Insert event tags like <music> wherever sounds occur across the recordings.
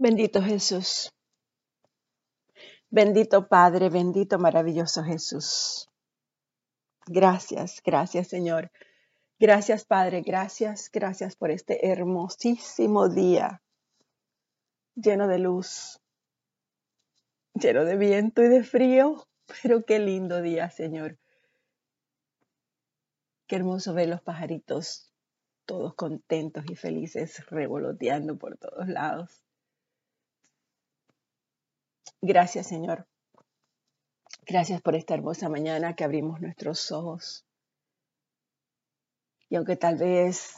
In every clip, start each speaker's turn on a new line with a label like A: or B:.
A: Bendito Jesús. Bendito Padre, bendito maravilloso Jesús. Gracias, gracias Señor. Gracias Padre, gracias, gracias por este hermosísimo día lleno de luz, lleno de viento y de frío, pero qué lindo día Señor. Qué hermoso ver los pajaritos todos contentos y felices revoloteando por todos lados. Gracias, Señor. Gracias por esta hermosa mañana que abrimos nuestros ojos. Y aunque tal vez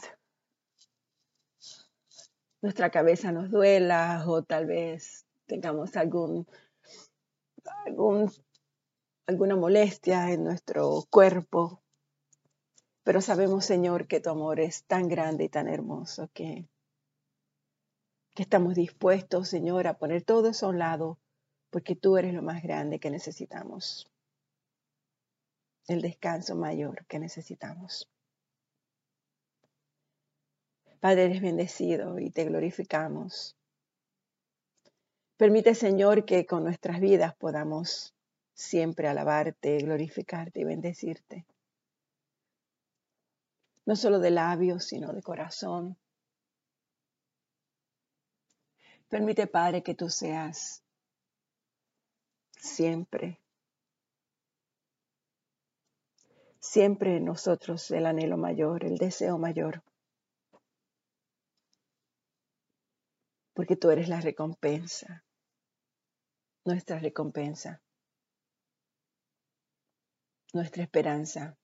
A: nuestra cabeza nos duela o tal vez tengamos algún, alguna molestia en nuestro cuerpo, pero sabemos, Señor, que tu amor es tan grande y tan hermoso que, que estamos dispuestos, Señor, a poner todo eso a un lado porque tú eres lo más grande que necesitamos, el descanso mayor que necesitamos. Padre, eres bendecido y te glorificamos. Permite, Señor, que con nuestras vidas podamos siempre alabarte, glorificarte y bendecirte. No solo de labios, sino de corazón. Permite, Padre, que tú seas siempre. Siempre en nosotros el anhelo mayor, el deseo mayor. Porque tú eres la recompensa, nuestra recompensa, nuestra esperanza.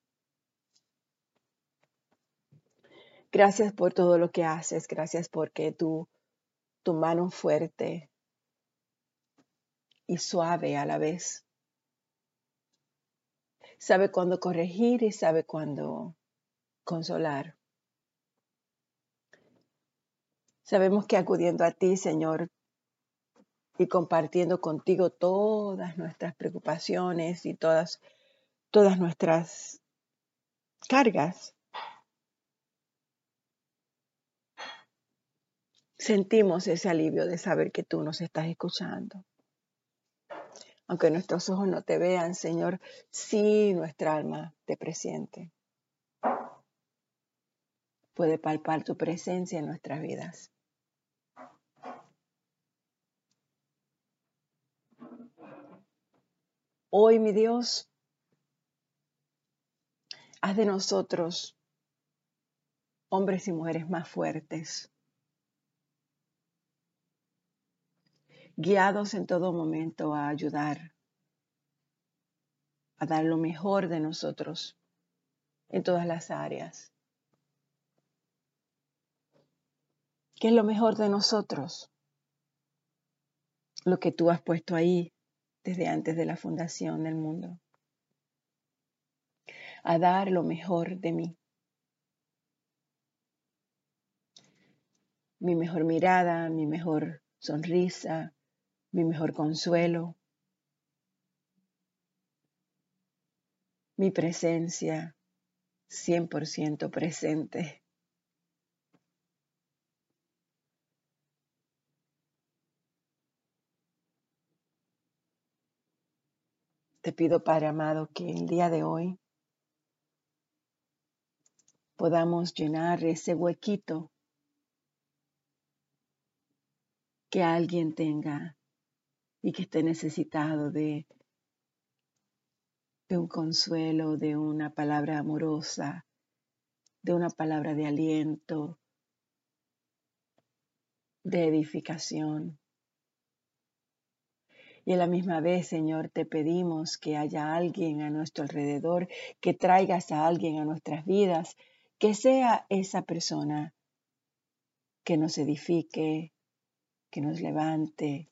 A: Gracias por todo lo que haces, gracias porque tu, tu mano fuerte y suave a la vez. Sabe cuándo corregir y sabe cuándo consolar. Sabemos que acudiendo a ti, Señor, y compartiendo contigo todas nuestras preocupaciones y todas, todas nuestras cargas, sentimos ese alivio de saber que tú nos estás escuchando aunque nuestros ojos no te vean, Señor, sí nuestra alma te presiente. Puede palpar tu presencia en nuestras vidas. Hoy, mi Dios, haz de nosotros hombres y mujeres más fuertes, guiados en todo momento a ayudar, a dar lo mejor de nosotros en todas las áreas. ¿Qué es lo mejor de nosotros? Lo que tú has puesto ahí desde antes de la fundación del mundo. A dar lo mejor de mí. Mi mejor mirada, mi mejor sonrisa, mi mejor consuelo, mi presencia 100% presente. Te pido, Padre amado, que el día de hoy podamos llenar ese huequito que alguien tenga y que esté necesitado de, de un consuelo, de una palabra amorosa, de una palabra de aliento, de edificación. Y a la misma vez, Señor, te pedimos que haya alguien a nuestro alrededor, que traigas a alguien a nuestras vidas, que sea esa persona que nos edifique, que nos levante,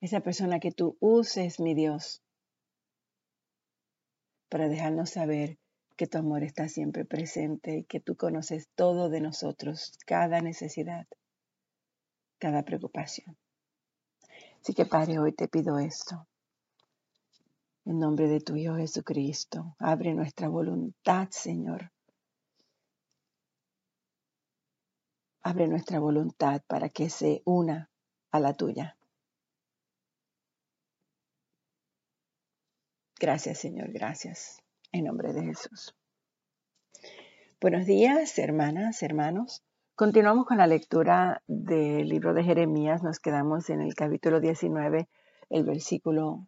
A: esa persona que tú uses, mi Dios, para dejarnos saber que tu amor está siempre presente y que tú conoces todo de nosotros, cada necesidad, cada preocupación. Así que Padre, hoy te pido esto. En nombre de tu Hijo Jesucristo, abre nuestra voluntad, Señor, abre nuestra voluntad para que se una a la tuya. Gracias, Señor, gracias. En nombre de Jesús. Buenos días, hermanas, hermanos. Continuamos con la lectura del libro de Jeremías. Nos quedamos en el capítulo 19, el versículo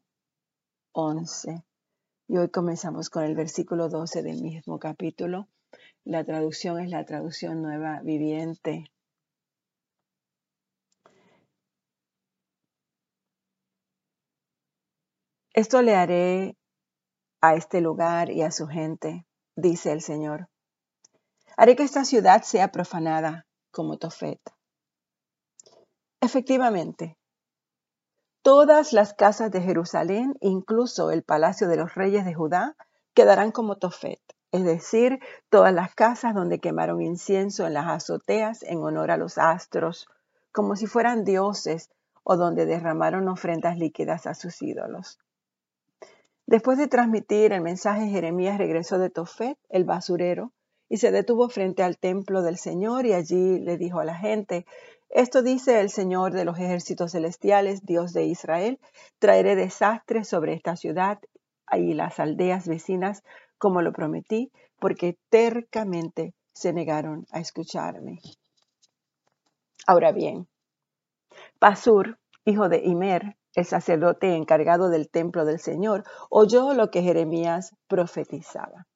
A: 11. Y hoy comenzamos con el versículo 12 del mismo capítulo. La traducción es la traducción nueva viviente. Esto le haré a este lugar y a su gente, dice el Señor. Haré que esta ciudad sea profanada como Tofet. Efectivamente, todas las casas de Jerusalén, incluso el palacio de los reyes de Judá, quedarán como Tofet, es decir, todas las casas donde quemaron incienso en las azoteas en honor a los astros, como si fueran dioses, o donde derramaron ofrendas líquidas a sus ídolos. Después de transmitir el mensaje, Jeremías regresó de Tofet, el basurero, y se detuvo frente al templo del Señor y allí le dijo a la gente, esto dice el Señor de los ejércitos celestiales, Dios de Israel, traeré desastre sobre esta ciudad y las aldeas vecinas, como lo prometí, porque tercamente se negaron a escucharme. Ahora bien, Pasur, hijo de Imer, el sacerdote encargado del templo del Señor, oyó lo que Jeremías profetizaba.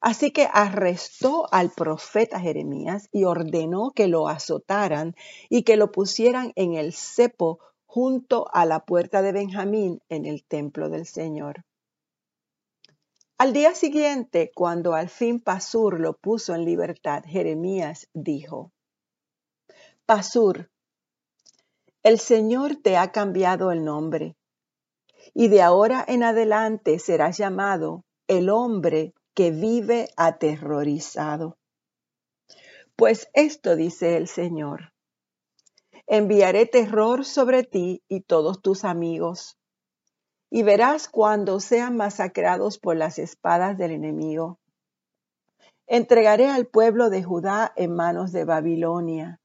A: Así que arrestó al profeta Jeremías y ordenó que lo azotaran y que lo pusieran en el cepo junto a la puerta de Benjamín en el templo del Señor. Al día siguiente, cuando al fin Pasur lo puso en libertad, Jeremías dijo, Pasur, el Señor te ha cambiado el nombre, y de ahora en adelante serás llamado el hombre que vive aterrorizado. Pues esto dice el Señor. Enviaré terror sobre ti y todos tus amigos, y verás cuando sean masacrados por las espadas del enemigo. Entregaré al pueblo de Judá en manos de Babilonia.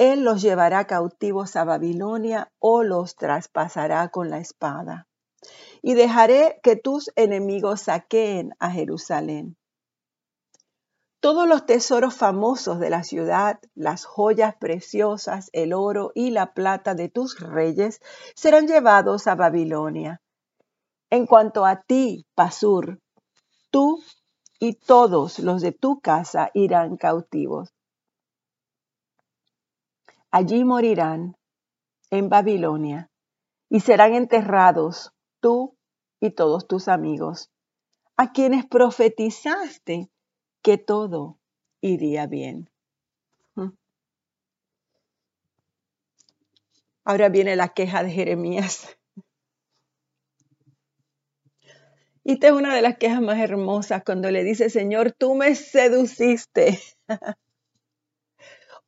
A: Él los llevará cautivos a Babilonia o los traspasará con la espada y dejaré que tus enemigos saqueen a Jerusalén. Todos los tesoros famosos de la ciudad, las joyas preciosas, el oro y la plata de tus reyes serán llevados a Babilonia. En cuanto a ti, Pasur, tú y todos los de tu casa irán cautivos. Allí morirán en Babilonia y serán enterrados tú y todos tus amigos, a quienes profetizaste que todo iría bien. ¿Mm? Ahora viene la queja de Jeremías. Y esta es una de las quejas más hermosas cuando le dice, Señor, tú me seduciste. <laughs>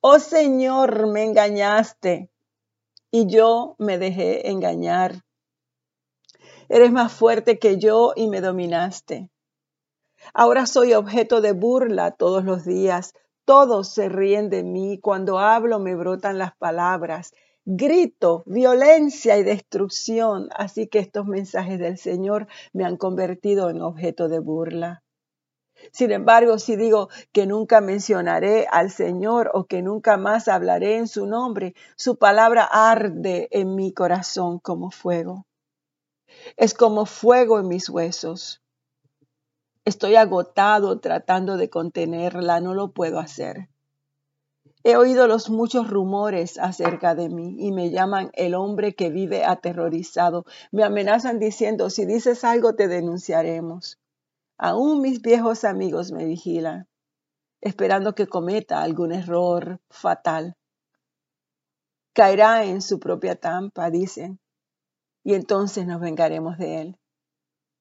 A: oh Señor, me engañaste y yo me dejé engañar. Eres más fuerte que yo y me dominaste. Ahora soy objeto de burla todos los días. Todos se ríen de mí. Cuando hablo me brotan las palabras. Grito, violencia y destrucción. Así que estos mensajes del Señor me han convertido en objeto de burla. Sin embargo, si digo que nunca mencionaré al Señor o que nunca más hablaré en su nombre, su palabra arde en mi corazón como fuego. Es como fuego en mis huesos. Estoy agotado tratando de contenerla, no lo puedo hacer. He oído los muchos rumores acerca de mí y me llaman el hombre que vive aterrorizado. Me amenazan diciendo, si dices algo te denunciaremos. Aún mis viejos amigos me vigilan, esperando que cometa algún error fatal. Caerá en su propia tampa, dicen y entonces nos vengaremos de él.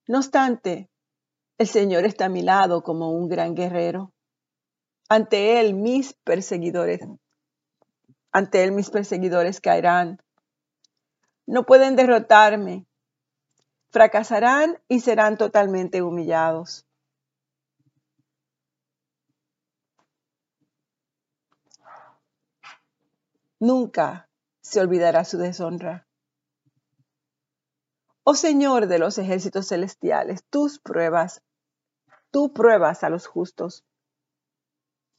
A: No obstante, el Señor está a mi lado como un gran guerrero. Ante él mis perseguidores, ante él mis perseguidores caerán. No pueden derrotarme. Fracasarán y serán totalmente humillados. Nunca se olvidará su deshonra. Oh Señor de los ejércitos celestiales, tus pruebas, tú pruebas a los justos.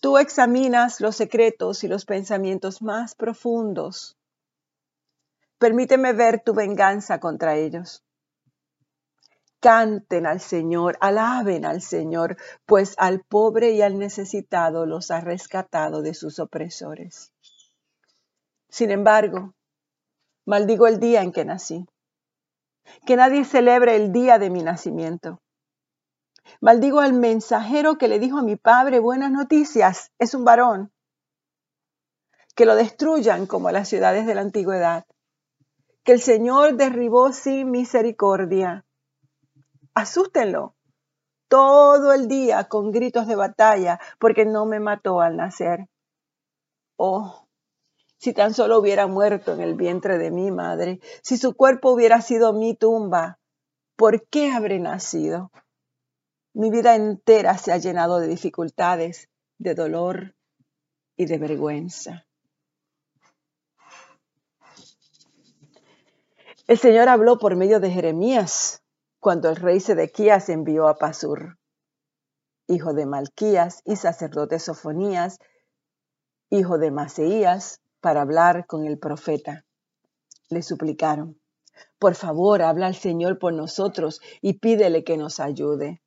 A: Tú examinas los secretos y los pensamientos más profundos. Permíteme ver tu venganza contra ellos. Canten al Señor, alaben al Señor, pues al pobre y al necesitado los ha rescatado de sus opresores. Sin embargo, maldigo el día en que nací. Que nadie celebre el día de mi nacimiento. Maldigo al mensajero que le dijo a mi padre buenas noticias, es un varón. Que lo destruyan como las ciudades de la antigüedad. Que el Señor derribó sin misericordia asústenlo todo el día con gritos de batalla porque no me mató al nacer. Oh, si tan solo hubiera muerto en el vientre de mi madre, si su cuerpo hubiera sido mi tumba, ¿por qué habré nacido? Mi vida entera se ha llenado de dificultades, de dolor y de vergüenza. El Señor habló por medio de Jeremías cuando el rey Sedequías envió a Pasur, hijo de Malquías y sacerdote Sofonías, hijo de Maseías, para hablar con el profeta. Le suplicaron, por favor, habla al Señor por nosotros y pídele que nos ayude.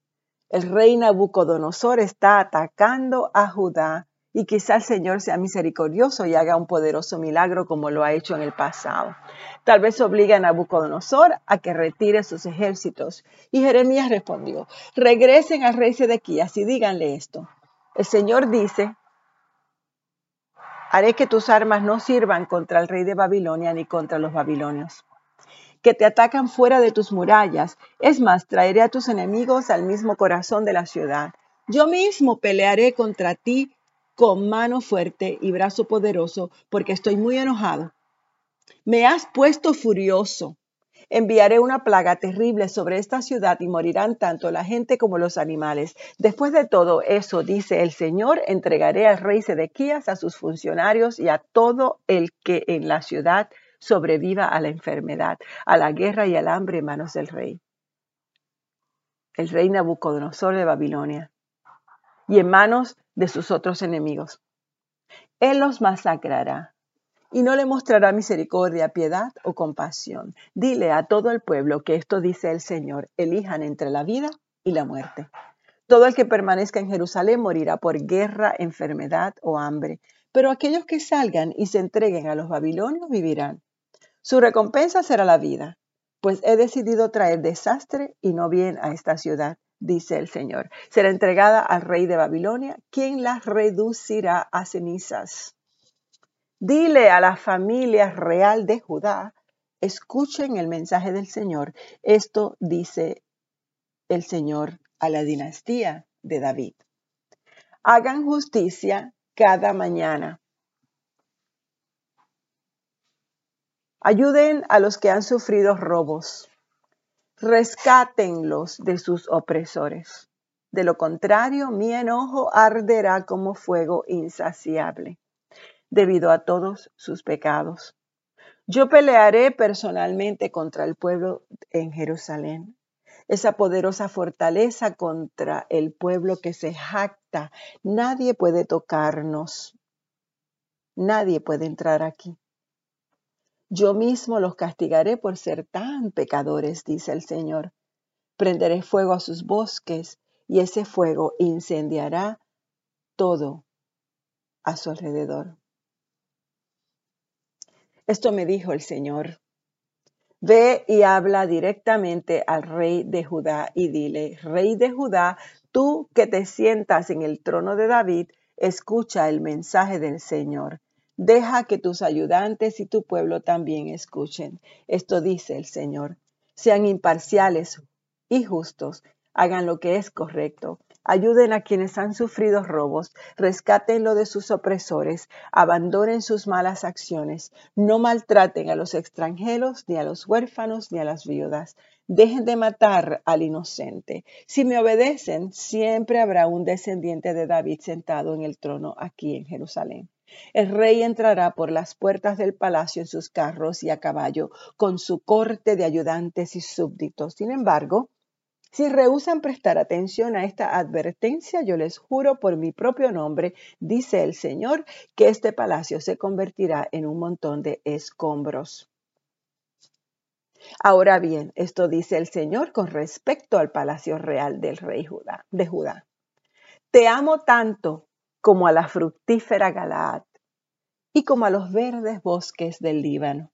A: El rey Nabucodonosor está atacando a Judá y quizá el Señor sea misericordioso y haga un poderoso milagro como lo ha hecho en el pasado. Tal vez obligue a Nabucodonosor a que retire sus ejércitos. Y Jeremías respondió, regresen al rey Sedequías y díganle esto. El Señor dice, haré que tus armas no sirvan contra el rey de Babilonia ni contra los babilonios que te atacan fuera de tus murallas. Es más, traeré a tus enemigos al mismo corazón de la ciudad. Yo mismo pelearé contra ti con mano fuerte y brazo poderoso, porque estoy muy enojado. Me has puesto furioso. Enviaré una plaga terrible sobre esta ciudad y morirán tanto la gente como los animales. Después de todo eso, dice el Señor, entregaré al rey Sedequías, a sus funcionarios y a todo el que en la ciudad sobreviva a la enfermedad, a la guerra y al hambre en manos del rey. El rey Nabucodonosor de Babilonia. Y en manos de sus otros enemigos. Él los masacrará y no le mostrará misericordia, piedad o compasión. Dile a todo el pueblo que esto dice el Señor, elijan entre la vida y la muerte. Todo el que permanezca en Jerusalén morirá por guerra, enfermedad o hambre, pero aquellos que salgan y se entreguen a los babilonios vivirán. Su recompensa será la vida, pues he decidido traer desastre y no bien a esta ciudad dice el Señor. Será entregada al rey de Babilonia, quien la reducirá a cenizas. Dile a la familia real de Judá, escuchen el mensaje del Señor. Esto dice el Señor a la dinastía de David. Hagan justicia cada mañana. Ayuden a los que han sufrido robos rescátenlos de sus opresores. De lo contrario, mi enojo arderá como fuego insaciable, debido a todos sus pecados. Yo pelearé personalmente contra el pueblo en Jerusalén, esa poderosa fortaleza contra el pueblo que se jacta. Nadie puede tocarnos, nadie puede entrar aquí. Yo mismo los castigaré por ser tan pecadores, dice el Señor. Prenderé fuego a sus bosques y ese fuego incendiará todo a su alrededor. Esto me dijo el Señor. Ve y habla directamente al rey de Judá y dile, rey de Judá, tú que te sientas en el trono de David, escucha el mensaje del Señor. Deja que tus ayudantes y tu pueblo también escuchen. Esto dice el Señor. Sean imparciales y justos. Hagan lo que es correcto. Ayuden a quienes han sufrido robos, rescátenlo de sus opresores, abandonen sus malas acciones, no maltraten a los extranjeros, ni a los huérfanos, ni a las viudas. Dejen de matar al inocente. Si me obedecen, siempre habrá un descendiente de David sentado en el trono aquí en Jerusalén. El rey entrará por las puertas del palacio en sus carros y a caballo, con su corte de ayudantes y súbditos. Sin embargo, si rehusan prestar atención a esta advertencia, yo les juro por mi propio nombre, dice el Señor, que este palacio se convertirá en un montón de escombros. Ahora bien, esto dice el Señor con respecto al palacio real del rey de Judá. Te amo tanto como a la fructífera Galaad y como a los verdes bosques del Líbano.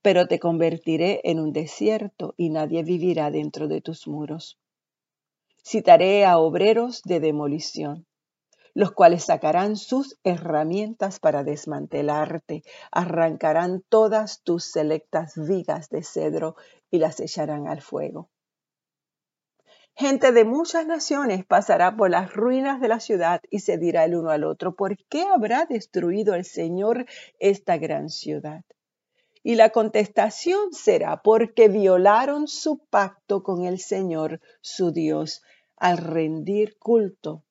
A: Pero te convertiré en un desierto y nadie vivirá dentro de tus muros. Citaré a obreros de demolición los cuales sacarán sus herramientas para desmantelarte, arrancarán todas tus selectas vigas de cedro y las echarán al fuego. Gente de muchas naciones pasará por las ruinas de la ciudad y se dirá el uno al otro, ¿por qué habrá destruido el Señor esta gran ciudad? Y la contestación será, porque violaron su pacto con el Señor, su Dios, al rendir culto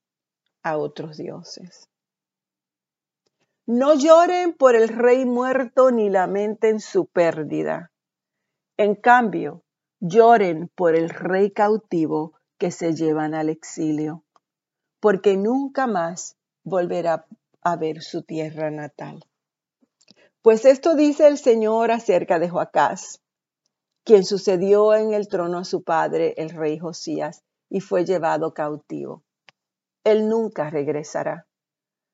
A: a otros dioses. No lloren por el rey muerto ni lamenten su pérdida. En cambio, lloren por el rey cautivo que se llevan al exilio, porque nunca más volverá a ver su tierra natal. Pues esto dice el Señor acerca de Joacás, quien sucedió en el trono a su padre, el rey Josías, y fue llevado cautivo él nunca regresará.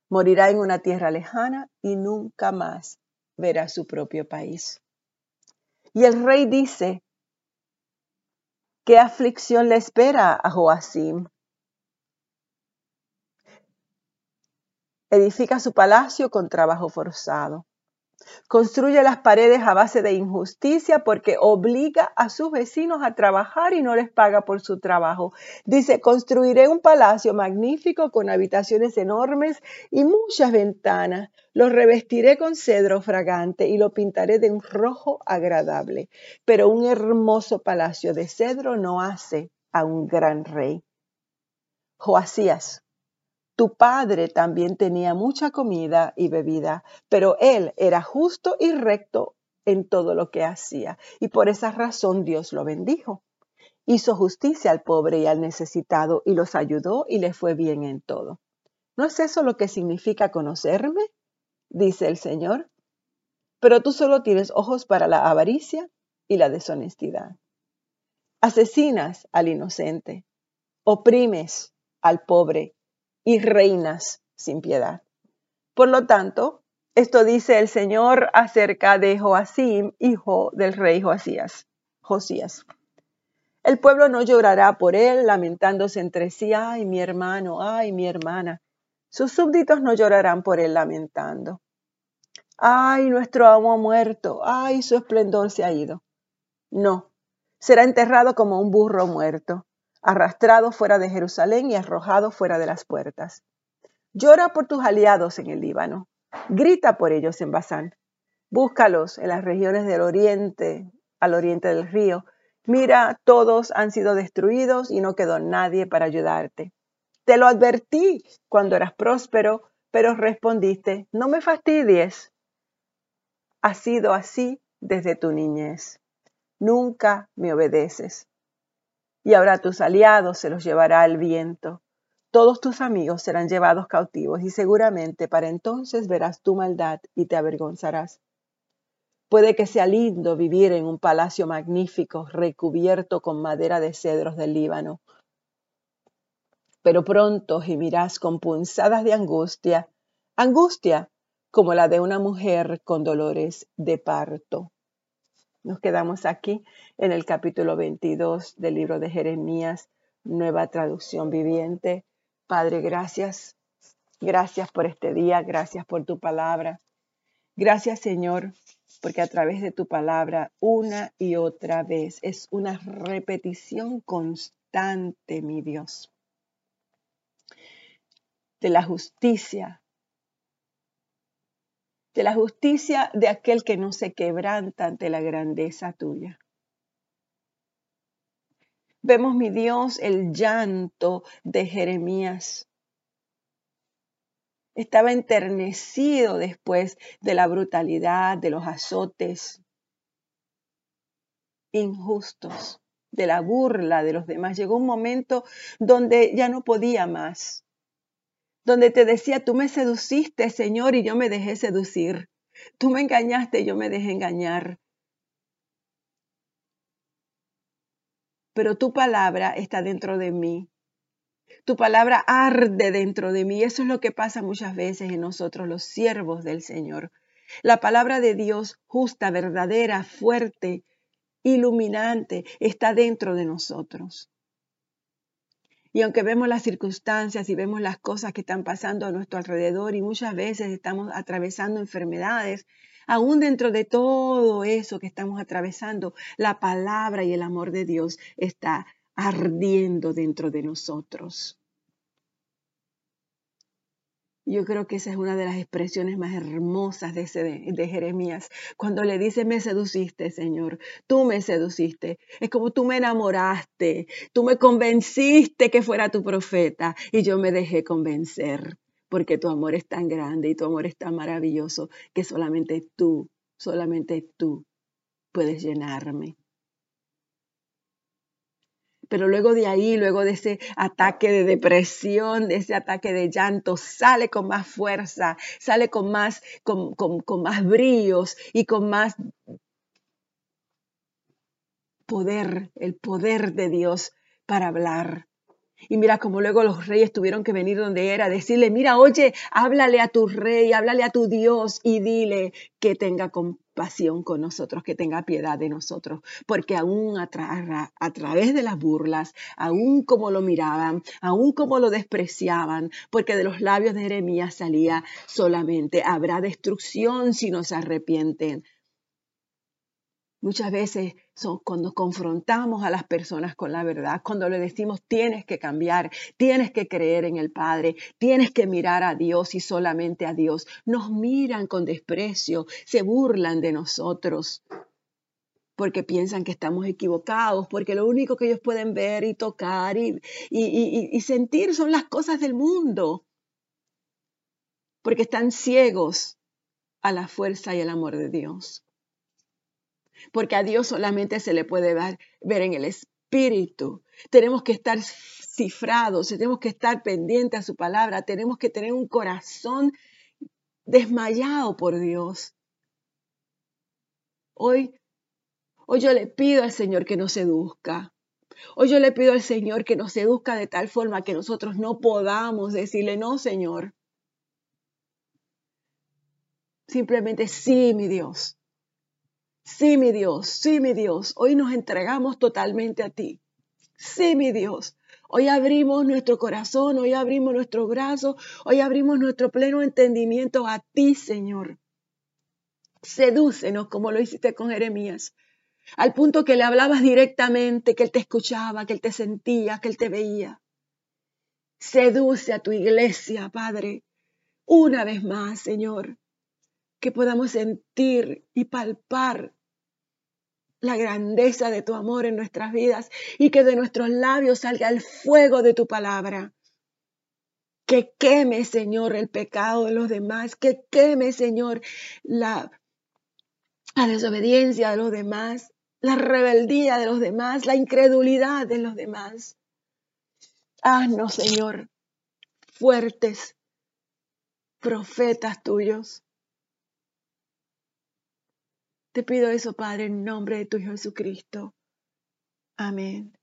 A: Morirá en una tierra lejana y nunca más verá su propio país. Y el rey dice, ¿qué aflicción le espera a Joacim? Edifica su palacio con trabajo forzado. Construye las paredes a base de injusticia porque obliga a sus vecinos a trabajar y no les paga por su trabajo. Dice, construiré un palacio magnífico con habitaciones enormes y muchas ventanas. Lo revestiré con cedro fragante y lo pintaré de un rojo agradable. Pero un hermoso palacio de cedro no hace a un gran rey. Joasías tu padre también tenía mucha comida y bebida, pero él era justo y recto en todo lo que hacía, y por esa razón Dios lo bendijo. Hizo justicia al pobre y al necesitado, y los ayudó y le fue bien en todo. ¿No es eso lo que significa conocerme? dice el Señor. Pero tú solo tienes ojos para la avaricia y la deshonestidad. Asesinas al inocente, oprimes al pobre y reinas sin piedad. Por lo tanto, esto dice el Señor acerca de Joacim, hijo del rey Josías. Josías. El pueblo no llorará por él, lamentándose entre sí, ay mi hermano, ay mi hermana. Sus súbditos no llorarán por él lamentando. Ay, nuestro amo muerto, ay, su esplendor se ha ido. No, será enterrado como un burro muerto arrastrado fuera de Jerusalén y arrojado fuera de las puertas. Llora por tus aliados en el Líbano. Grita por ellos en Basán. Búscalos en las regiones del oriente, al oriente del río. Mira, todos han sido destruidos y no quedó nadie para ayudarte. Te lo advertí cuando eras próspero, pero respondiste, no me fastidies. Ha sido así desde tu niñez. Nunca me obedeces y ahora tus aliados se los llevará el viento. Todos tus amigos serán llevados cautivos y seguramente para entonces verás tu maldad y te avergonzarás. Puede que sea lindo vivir en un palacio magnífico recubierto con madera de cedros del Líbano, pero pronto gemirás con punzadas de angustia, angustia como la de una mujer con dolores de parto. Nos quedamos aquí en el capítulo 22 del libro de Jeremías, nueva traducción viviente. Padre, gracias. Gracias por este día, gracias por tu palabra. Gracias, Señor, porque a través de tu palabra, una y otra vez, es una repetición constante, mi Dios, de la justicia de la justicia de aquel que no se quebranta ante la grandeza tuya. Vemos, mi Dios, el llanto de Jeremías. Estaba enternecido después de la brutalidad, de los azotes injustos, de la burla de los demás. Llegó un momento donde ya no podía más, donde te decía, tú me seduciste, Señor, y yo me dejé seducir. Tú me engañaste y yo me dejé engañar. Pero tu palabra está dentro de mí. Tu palabra arde dentro de mí. Eso es lo que pasa muchas veces en nosotros, los siervos del Señor. La palabra de Dios, justa, verdadera, fuerte, iluminante, está dentro de nosotros. Y aunque vemos las circunstancias y vemos las cosas que están pasando a nuestro alrededor y muchas veces estamos atravesando enfermedades, aún dentro de todo eso que estamos atravesando, la palabra y el amor de Dios está ardiendo dentro de nosotros. Yo creo que esa es una de las expresiones más hermosas de, ese, de, Jeremías, cuando le dice, me seduciste, Señor, tú me seduciste. Es como tú me enamoraste, tú me convenciste que fuera tu profeta y yo me dejé convencer, porque tu amor es tan grande y tu amor es tan maravilloso que solamente tú, solamente tú puedes llenarme. Pero luego de ahí, luego de ese ataque de depresión, de ese ataque de llanto, sale con más fuerza, sale con más, con, más brillos y con más poder, el poder de Dios para hablar. Y mira como luego los reyes tuvieron que venir donde era, decirle, mira, oye, háblale a tu rey, háblale a tu Dios y dile que tenga compasión con nosotros, que tenga piedad de nosotros, porque aún a, a través de las burlas, aún como lo miraban, aún como lo despreciaban, porque de los labios de Jeremías salía solamente, habrá destrucción si no se arrepienten. Muchas veces son cuando confrontamos a las personas con la verdad, cuando le decimos tienes que cambiar, tienes que creer en el Padre, tienes que mirar a Dios y solamente a Dios. Nos miran con desprecio, se burlan de nosotros porque piensan que estamos equivocados, porque lo único que ellos pueden ver y tocar y, y sentir son las cosas del mundo, porque están ciegos a la fuerza y el amor de Dios porque a Dios solamente se le puede ver, en el Espíritu. Tenemos que estar cifrados, tenemos que estar pendientes a su palabra, tenemos que tener un corazón desmayado por Dios. Hoy, hoy yo le pido al Señor que nos seduzca. Hoy yo le pido al Señor que nos seduzca de tal forma que nosotros no podamos decirle, no, Señor. Simplemente sí, mi Dios. Sí, mi Dios, sí, mi Dios, hoy nos entregamos totalmente a ti. Sí, mi Dios, hoy abrimos nuestro corazón, hoy abrimos nuestro brazo, hoy abrimos nuestro pleno entendimiento a ti, Señor. Sedúcenos como lo hiciste con Jeremías, al punto que le hablabas directamente, que él te escuchaba, que él te sentía, que él te veía. Seduce a tu iglesia, Padre, una vez más, Señor que podamos sentir y palpar la grandeza de tu amor en nuestras vidas y que de nuestros labios salga el fuego de tu palabra. Que queme, Señor, el pecado de los demás, que queme, Señor, la, desobediencia de los demás, la rebeldía de los demás, la incredulidad de los demás. Haznos, Señor, fuertes profetas tuyos te pido eso, Padre, en nombre de tu Jesucristo. Amén.